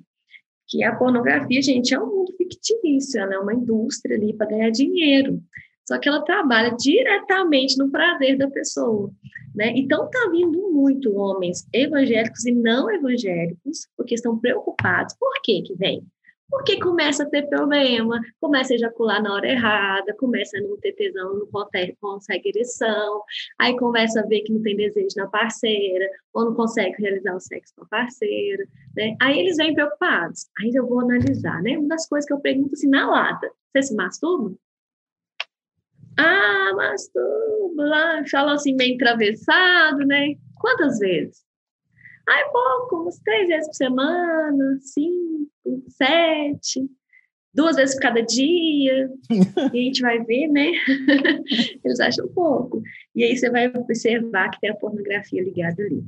Que a pornografia, gente, é um mundo fictício, é uma indústria ali para ganhar dinheiro. Só que ela trabalha diretamente no prazer da pessoa. Né? Então, está vindo muito homens evangélicos e não evangélicos, porque estão preocupados. Por que que vem? Porque começa a ter problema, começa a ejacular na hora errada, começa a não ter tesão, não consegue ereção, aí começa a ver que não tem desejo na parceira, ou não consegue realizar o sexo com a parceira, né? Aí eles vêm preocupados. Aí eu vou analisar, né? Uma das coisas que eu pergunto assim, na lata, você se masturba? Ah, masturbo lá, fala assim meio atravessado, né? Quantas vezes? Ah, é pouco, uns três vezes por semana, cinco, sete, duas vezes por cada dia. e a gente vai ver, né? Eles acham pouco. E aí você vai observar que tem a pornografia ligada ali.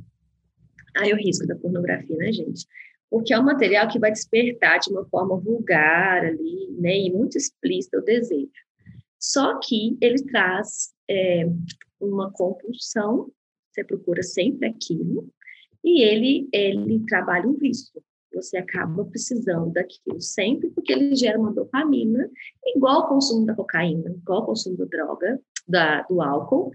Aí o risco da pornografia, né, gente? porque é um material que vai despertar de uma forma vulgar ali, né, e muito explícita o desejo. Só que ele traz é, uma compulsão, você procura sempre aquilo, e ele, ele trabalha um vício. Você acaba precisando daquilo sempre, porque ele gera uma dopamina, igual ao consumo da cocaína, igual ao consumo da droga, da, do álcool,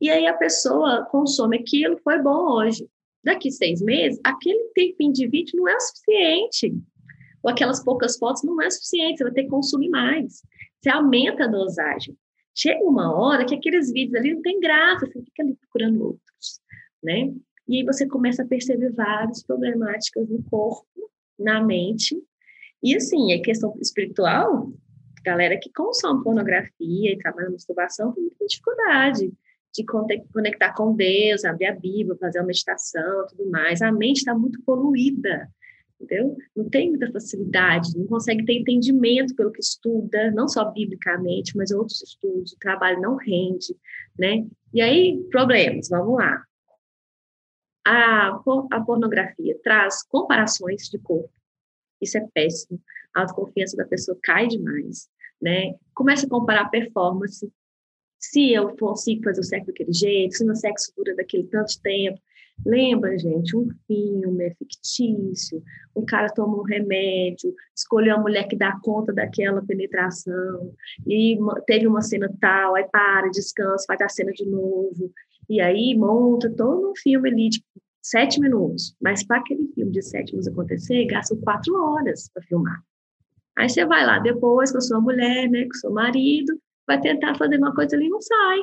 e aí a pessoa consome aquilo, foi bom hoje. Daqui seis meses, aquele tempinho de vídeo não é o suficiente. Ou aquelas poucas fotos não é suficiente, você vai ter que consumir mais. Você aumenta a dosagem. Chega uma hora que aqueles vídeos ali não tem graça, você fica ali procurando outros, né? E aí você começa a perceber várias problemáticas no corpo, na mente. E assim, a questão espiritual, galera que consome pornografia e trabalha na masturbação tem muita dificuldade de conectar com Deus, abrir a Bíblia, fazer uma meditação, tudo mais. A mente está muito poluída, entendeu? Não tem muita facilidade, não consegue ter entendimento pelo que estuda, não só biblicamente, mas outros estudos. O trabalho não rende, né? E aí, problemas, vamos lá. A, a pornografia traz comparações de corpo. Isso é péssimo. A autoconfiança da pessoa cai demais, né? Começa a comparar performance se eu consigo fazer o sexo daquele jeito, se meu sexo dura daquele tanto tempo. Lembra, gente, um filme é fictício, um cara toma um remédio, escolheu a mulher que dá conta daquela penetração, e teve uma cena tal, aí para, descansa, faz a cena de novo, e aí monta todo um filme ali de sete minutos. Mas para aquele filme de sete minutos acontecer, gastam quatro horas para filmar. Aí você vai lá depois com a sua mulher, né, com o seu marido, vai tentar fazer uma coisa ali e não sai.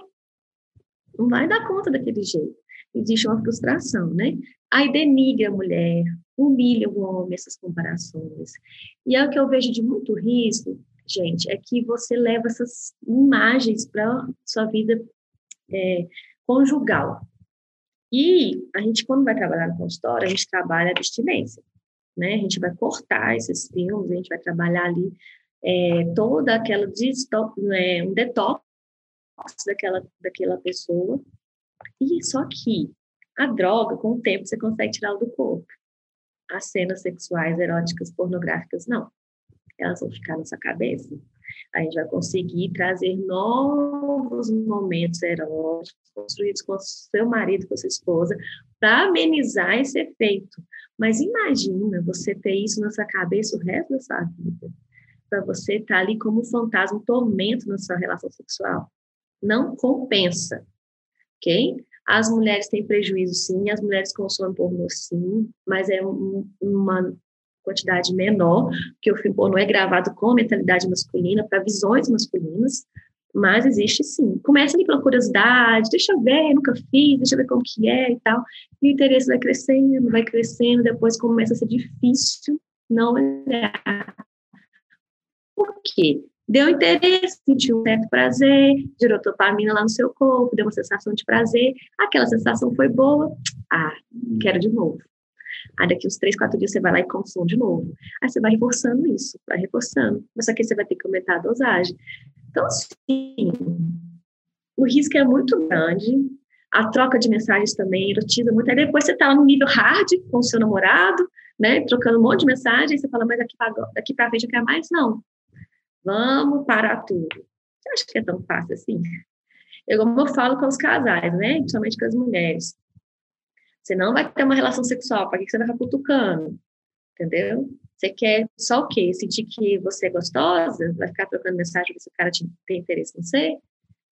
Não vai dar conta daquele jeito. Existe uma frustração, né? Aí denigra a mulher, humilha o homem, essas comparações. E é o que eu vejo de muito risco, gente, é que você leva essas imagens para sua vida é, conjugal. E a gente, quando vai trabalhar no consultório, a gente trabalha a abstinência. Né? A gente vai cortar esses filmes, a gente vai trabalhar ali é, toda aquela é, um detox daquela, daquela pessoa. E só que a droga, com o tempo, você consegue tirá-la do corpo. As cenas sexuais, eróticas, pornográficas, não. Elas vão ficar na sua cabeça. A gente vai conseguir trazer novos momentos eróticos construídos com seu marido, com sua esposa, para amenizar esse efeito. Mas imagina você ter isso na sua cabeça o resto da sua vida para você estar tá ali como um fantasma, um tormento na sua relação sexual. Não compensa, ok? As mulheres têm prejuízo, sim, as mulheres consomem pornô, sim, mas é um, uma quantidade menor, porque o filme pornô é gravado com mentalidade masculina, para visões masculinas, mas existe sim. Começa ali pela curiosidade, deixa eu ver, nunca fiz, deixa eu ver como que é e tal. E o interesse vai crescendo, vai crescendo, depois começa a ser difícil não olhar por quê? Deu interesse, sentiu um certo prazer, gerou dopamina lá no seu corpo, deu uma sensação de prazer, aquela sensação foi boa, ah, quero de novo. Aí daqui uns três, quatro dias você vai lá e consome de novo. Aí você vai reforçando isso, vai reforçando. Mas só que você vai ter que aumentar a dosagem. Então, assim, o risco é muito grande. A troca de mensagens também erotiza muito. Aí depois você está no nível hard com o seu namorado, né? Trocando um monte de mensagens, você fala, mas daqui para frente eu quero mais? Não. Vamos parar tudo. Você acha que é tão fácil assim? Eu, como eu falo com os casais, né? Principalmente com as mulheres. Você não vai ter uma relação sexual, para que você vai ficar cutucando? Entendeu? Você quer só o quê? Sentir que você é gostosa? Vai ficar trocando mensagem para esse cara ter interesse em você?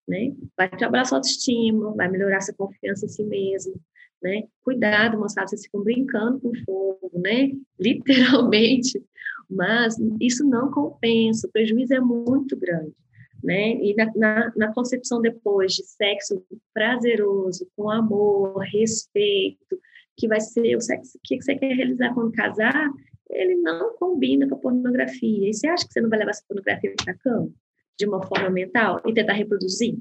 Né? Vai trabalhar sua autoestima, vai melhorar sua confiança em si mesmo, né? Cuidado, moçada, vocês ficam brincando com fogo, né? Literalmente, mas isso não compensa, o prejuízo é muito grande. Né? E na, na, na, concepção depois de sexo prazeroso, com amor, respeito, que vai ser o sexo que você quer realizar quando casar, ele não combina com a pornografia. E você acha que você não vai levar essa pornografia para a cama de uma forma mental e tentar reproduzir?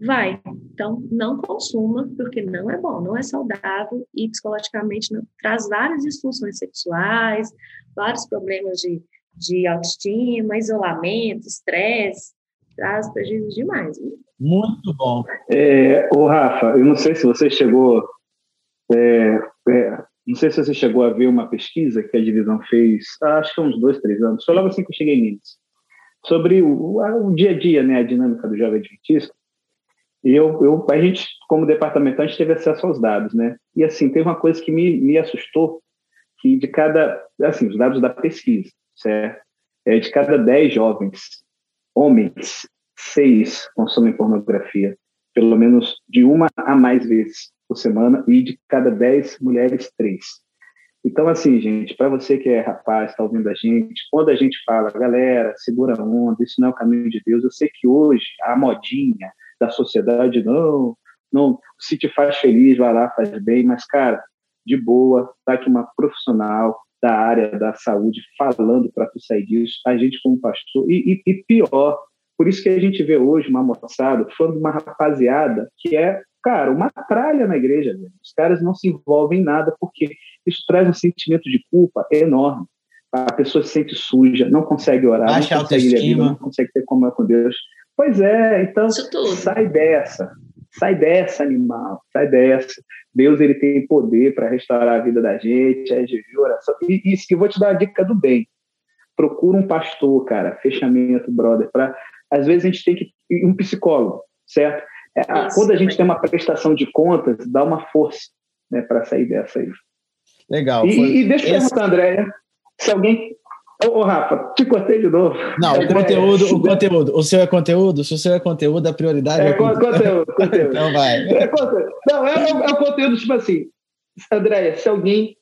Vai. Então, não consuma, porque não é bom, não é saudável e psicologicamente não, traz várias disfunções sexuais, vários problemas de, de autoestima, isolamento, estresse, traz prejuízos demais. Viu? Muito bom. É, ô Rafa, eu não sei se você chegou é, é, não sei se você chegou a ver uma pesquisa que a divisão fez, acho que há uns dois, três anos, foi logo assim que eu cheguei em Minas, sobre o, o, dia a dia, né, a dinâmica do jovem adventista. E eu, eu, a gente, como departamentante, teve acesso aos dados, né? E assim, teve uma coisa que me, me assustou, que de cada, assim, os dados da pesquisa, certo? É, de cada dez jovens, homens, seis consomem pornografia, pelo menos de uma a mais vezes por semana, e de cada dez mulheres, três. Então, assim, gente, para você que é rapaz, está ouvindo a gente, quando a gente fala, galera, segura a onda, isso não é o caminho de Deus, eu sei que hoje a modinha da sociedade, não, não, se te faz feliz, vai lá, faz bem, mas, cara, de boa, tá aqui uma profissional da área da saúde falando para tu sair disso, a gente como pastor, e, e, e pior, por isso que a gente vê hoje uma moçada falando de uma rapaziada que é, cara, uma tralha na igreja. Velho. Os caras não se envolvem em nada porque isso traz um sentimento de culpa enorme. A pessoa se sente suja, não consegue orar, Baixa não consegue ler não consegue ter comunhão com Deus. Pois é, então sai dessa, sai dessa animal, sai dessa. Deus ele tem poder para restaurar a vida da gente, é de oração. E, e, e vou te dar a dica do bem. Procura um pastor, cara, fechamento, brother, para às vezes a gente tem que um psicólogo, certo? É, Isso, Quando a gente tem uma prestação de contas, dá uma força né, para sair dessa aí. Legal. E, e deixa eu esse... perguntar, Andréia, se alguém. Ô, Rafa, te cortei de novo. Não, o conteúdo, o conteúdo. O seu é conteúdo? Se o seu é conteúdo, a prioridade é. É conteúdo, conteúdo. então vai. É conteúdo. Não, é, é, é o conteúdo, tipo assim. Andréia, se alguém.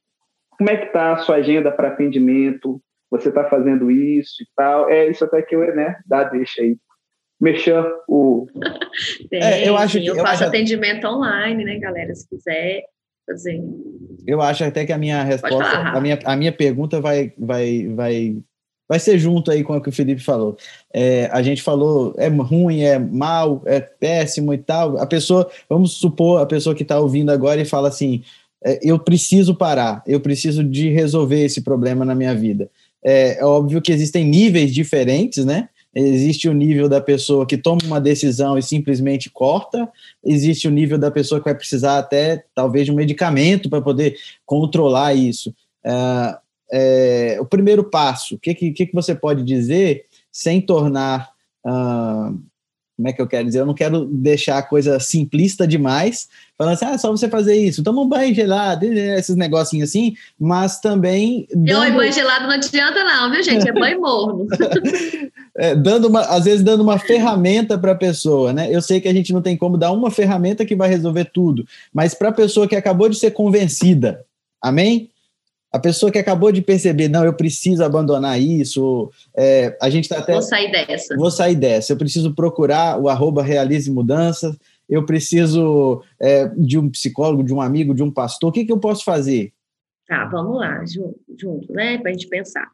Como é que tá a sua agenda para atendimento? você está fazendo isso e tal. É isso até que eu, né, dá deixa aí. Mexer o. Tem, é, eu acho que, eu, eu faço acho... atendimento online, né, galera? Se quiser fazer. Eu acho até que a minha resposta, a minha, a minha pergunta vai, vai, vai, vai ser junto aí com o que o Felipe falou. É, a gente falou, é ruim, é mal, é péssimo e tal. A pessoa, vamos supor, a pessoa que está ouvindo agora e fala assim: é, eu preciso parar, eu preciso de resolver esse problema na minha vida. É, é óbvio que existem níveis diferentes, né? Existe o nível da pessoa que toma uma decisão e simplesmente corta, existe o nível da pessoa que vai precisar até, talvez, de um medicamento para poder controlar isso. É, é, o primeiro passo, o que, que, que você pode dizer sem tornar ah, como é que eu quero dizer? Eu não quero deixar a coisa simplista demais, falando assim, ah, é só você fazer isso, toma um banho gelado, esses negocinhos assim, mas também. Dando... banho gelado não adianta, não, viu, gente? É banho morno. é, dando uma, às vezes dando uma ferramenta para a pessoa, né? Eu sei que a gente não tem como dar uma ferramenta que vai resolver tudo, mas para a pessoa que acabou de ser convencida, amém? A pessoa que acabou de perceber, não, eu preciso abandonar isso, é, a gente está até. Vou sair dessa. Vou sair dessa. Eu preciso procurar o arroba Realize Mudanças, eu preciso é, de um psicólogo, de um amigo, de um pastor. O que, que eu posso fazer? Tá, vamos lá, junto, junto né? Para a gente pensar.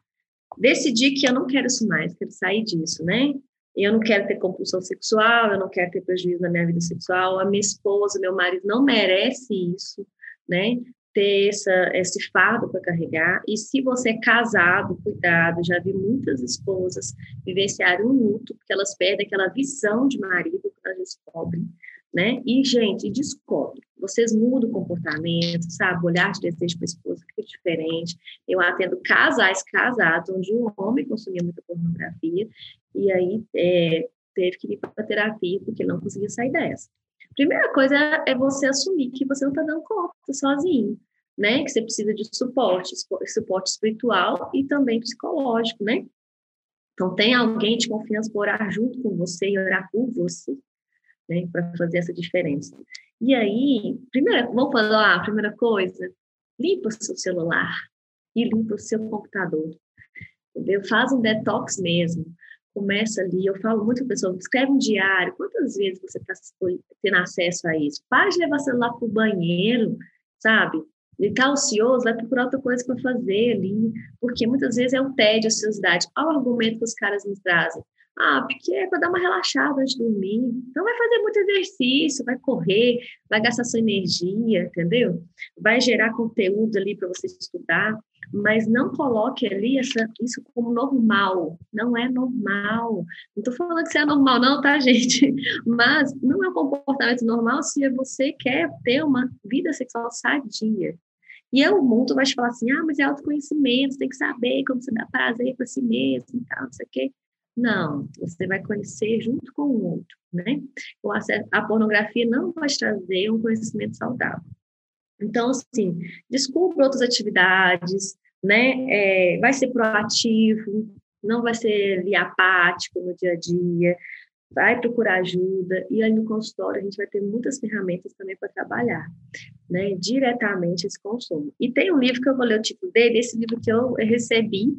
Decidi que eu não quero isso mais, quero sair disso, né? Eu não quero ter compulsão sexual, eu não quero ter prejuízo na minha vida sexual, a minha esposa, meu marido não merece isso, né? Ter essa, esse fardo para carregar. E se você é casado, cuidado, já vi muitas esposas vivenciarem um luto, porque elas perdem aquela visão de marido que elas descobrem, né? E, gente, descobre. Vocês mudam o comportamento, sabe? O olhar de desejo para a esposa fica diferente. Eu atendo casais casados, onde um homem consumia muita pornografia, e aí é, teve que ir para terapia, porque não conseguia sair dessa. Primeira coisa é você assumir que você não está dando conta sozinho, né? Que você precisa de suporte, suporte espiritual e também psicológico, né? Então, tem alguém de confiança para orar junto com você e orar por você, né? Para fazer essa diferença. E aí, primeira, vamos falar a primeira coisa, limpa o seu celular e limpa o seu computador, entendeu? Faz um detox mesmo começa ali, eu falo muito com a pessoa, escreve um diário, quantas vezes você está tendo acesso a isso? Para de levar celular para o banheiro, sabe? Ele está ocioso, vai procurar outra coisa para fazer ali, porque muitas vezes é o tédio, a ociosidade. Olha o argumento que os caras nos trazem. Ah, porque é para dar uma relaxada antes de dormir. Então vai fazer muito exercício, vai correr, vai gastar sua energia, entendeu? Vai gerar conteúdo ali para você estudar, mas não coloque ali essa, isso como normal. Não é normal. Não estou falando que isso é normal, não, tá, gente? Mas não é um comportamento normal se você quer ter uma vida sexual sadia. E aí o mundo vai te falar assim, ah, mas é autoconhecimento, você tem que saber como você dá prazer para si mesmo e tal, não sei o quê. Não, você vai conhecer junto com o outro, né? A pornografia não vai trazer um conhecimento saudável. Então, assim, descubra outras atividades, né? É, vai ser proativo, não vai ser apático no dia a dia, vai procurar ajuda e aí no consultório a gente vai ter muitas ferramentas também para trabalhar, né, diretamente esse consumo. E tem um livro que eu vou ler o título dele, esse livro que eu recebi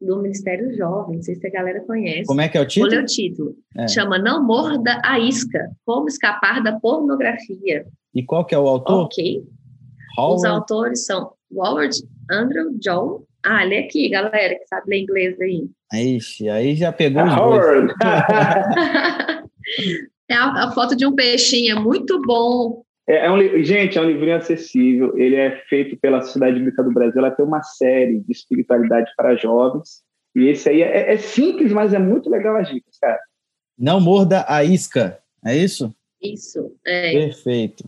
do Ministério Jovem, não sei se a galera conhece. Como é que é o título? Vou ler o título. É. Chama Não Morda a Isca, Como Escapar da Pornografia. E qual que é o autor? Ok. Howard. Os autores são Howard Andrew John ah, lê aqui, galera, que sabe ler inglês aí. Ixi, aí já pegou os dois. é a, a, foto de um peixinho, é muito bom. É, é um, gente, é um livrinho acessível. Ele é feito pela Sociedade Bíblica do Brasil. Ela tem uma série de espiritualidade para jovens. E esse aí é, é simples, mas é muito legal as dicas, cara. Não morda a isca, é isso? Isso, é. Perfeito.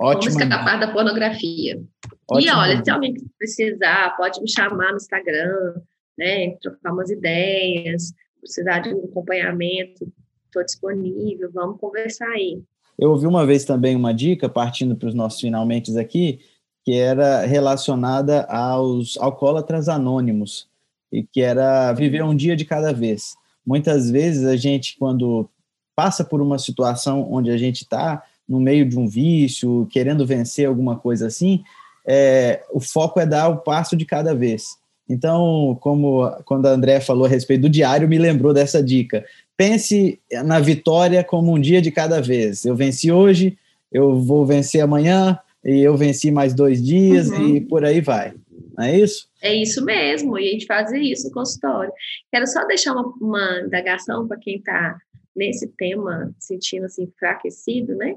Ótimo. Como escapar da pornografia. Ótimo. E olha, se alguém precisar, pode me chamar no Instagram, né? Trocar umas ideias, precisar de um acompanhamento, estou disponível, vamos conversar aí. Eu ouvi uma vez também uma dica, partindo para os nossos finalmente aqui, que era relacionada aos alcoólatras anônimos, e que era viver um dia de cada vez. Muitas vezes a gente, quando passa por uma situação onde a gente está no meio de um vício, querendo vencer alguma coisa assim, é, o foco é dar o passo de cada vez. Então, como quando a André falou a respeito do diário, me lembrou dessa dica. Pense na vitória como um dia de cada vez. Eu venci hoje, eu vou vencer amanhã, e eu venci mais dois dias, uhum. e por aí vai. Não é isso? É isso mesmo, e a gente faz isso no consultório. Quero só deixar uma, uma indagação para quem está nesse tema, sentindo assim, enfraquecido, né?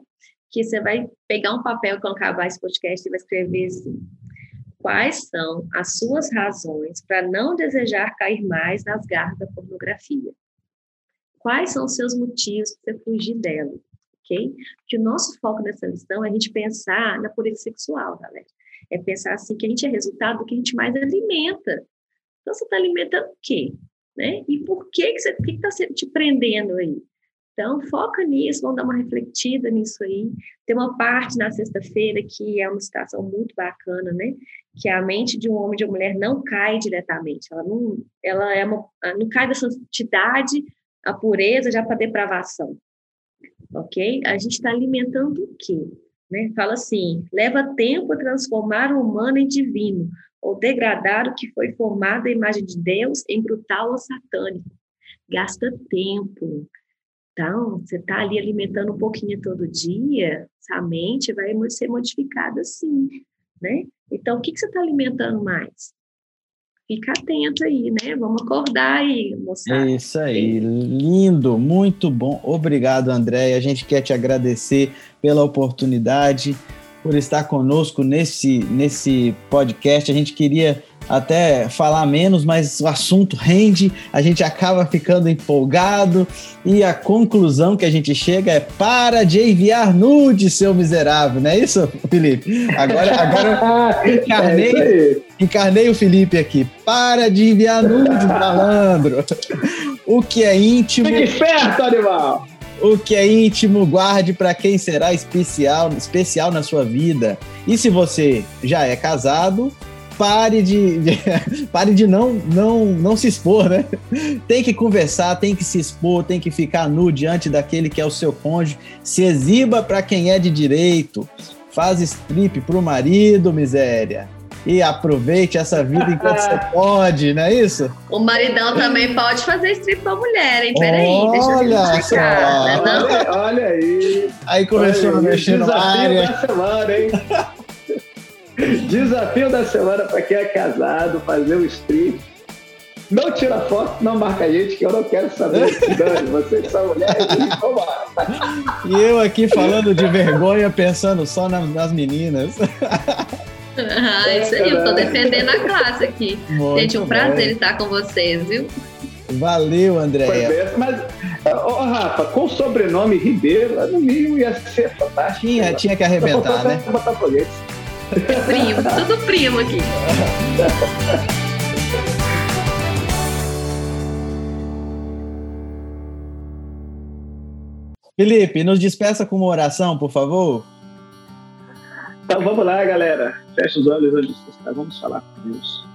Que você vai pegar um papel acabar esse podcast e vai escrever assim: quais são as suas razões para não desejar cair mais nas garras da pornografia? Quais são os seus motivos para você fugir dela? Ok? Porque o nosso foco nessa lição é a gente pensar na pureza sexual, galera. É pensar assim que a gente é resultado do que a gente mais alimenta. Então, você está alimentando o quê? Né? E por que, que você está te prendendo aí? Então, foca nisso, vamos dar uma refletida nisso aí. Tem uma parte na sexta-feira que é uma situação muito bacana, né? Que a mente de um homem e de uma mulher não cai diretamente. Ela não, ela é uma, não cai da santidade, a pureza já para depravação. Ok? A gente está alimentando o quê? Né? Fala assim: leva tempo a transformar o humano em divino, ou degradar o que foi formado à imagem de Deus em brutal ou satânico. Gasta tempo, então, você está ali alimentando um pouquinho todo dia, essa mente vai ser modificada sim, né? Então, o que, que você está alimentando mais? Fica atento aí, né? Vamos acordar aí, moçada. É isso aí, lindo, muito bom. Obrigado, André. A gente quer te agradecer pela oportunidade, por estar conosco nesse, nesse podcast. A gente queria até falar menos, mas o assunto rende, a gente acaba ficando empolgado e a conclusão que a gente chega é para de enviar nude, seu miserável, não é isso, Felipe? Agora, agora encarnei, é encarnei o Felipe aqui. Para de enviar nude, malandro. O que é íntimo. Fique esperto, animal! O que é íntimo, guarde para quem será especial, especial na sua vida. E se você já é casado, pare de, de, pare de não, não, não se expor, né? Tem que conversar, tem que se expor, tem que ficar nu diante daquele que é o seu cônjuge. Se exiba para quem é de direito. Faz strip pro marido, miséria. E aproveite essa vida enquanto você pode, não é isso? O maridão também pode fazer strip pra mulher, hein? Peraí, olha deixa eu explicar. Né? Olha, olha aí. Aí começou a mexer no área. da semana, hein? Desafio da semana para quem é casado, fazer um stream. Não tira foto, não marca a gente, que eu não quero saber. Dani, vocês são mulheres, vambora. E eu aqui falando de vergonha, pensando só nas, nas meninas. Ah, isso aí, eu tô defendendo a classe aqui. Muito gente, um prazer bem. estar com vocês, viu? Valeu, André. Mas, ô, Rafa, com o sobrenome Ribeiro, no mínimo ia ser fantástico. Tinha, tinha que arrebentar, né? Botar Primo, tudo primo aqui. Felipe, nos despeça com uma oração, por favor. Então vamos lá, galera. Fecha os olhos está. Vamos falar com Deus.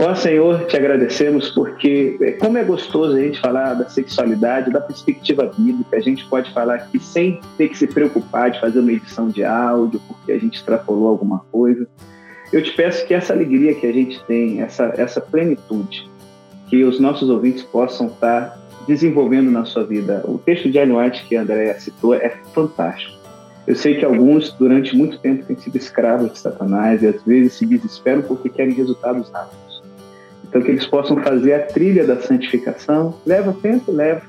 Ó Senhor, te agradecemos porque é, como é gostoso a gente falar da sexualidade, da perspectiva bíblica, a gente pode falar aqui sem ter que se preocupar de fazer uma edição de áudio, porque a gente extrapolou alguma coisa. Eu te peço que essa alegria que a gente tem, essa, essa plenitude, que os nossos ouvintes possam estar desenvolvendo na sua vida. O texto de Ellen White que a Andrea citou é fantástico. Eu sei que alguns, durante muito tempo, têm sido escravos de Satanás e às vezes se desesperam porque querem resultados rápidos. Então, que eles possam fazer a trilha da santificação. Leva tempo, leva,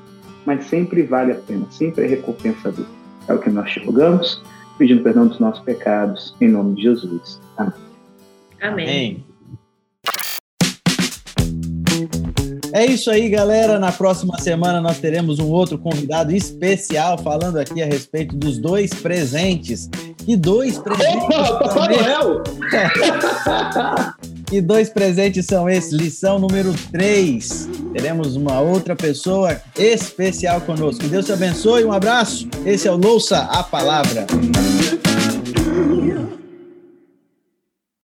mas sempre vale a pena, sempre é recompensador. É o que nós te rogamos, pedindo perdão dos nossos pecados, em nome de Jesus. Amém. Amém. É isso aí, galera. Na próxima semana nós teremos um outro convidado especial falando aqui a respeito dos dois presentes. Que dois presentes? Opa, Papai Noel! E dois presentes são esses? Lição número 3. Teremos uma outra pessoa especial conosco. Que Deus te abençoe. Um abraço. Esse é o Louça a Palavra.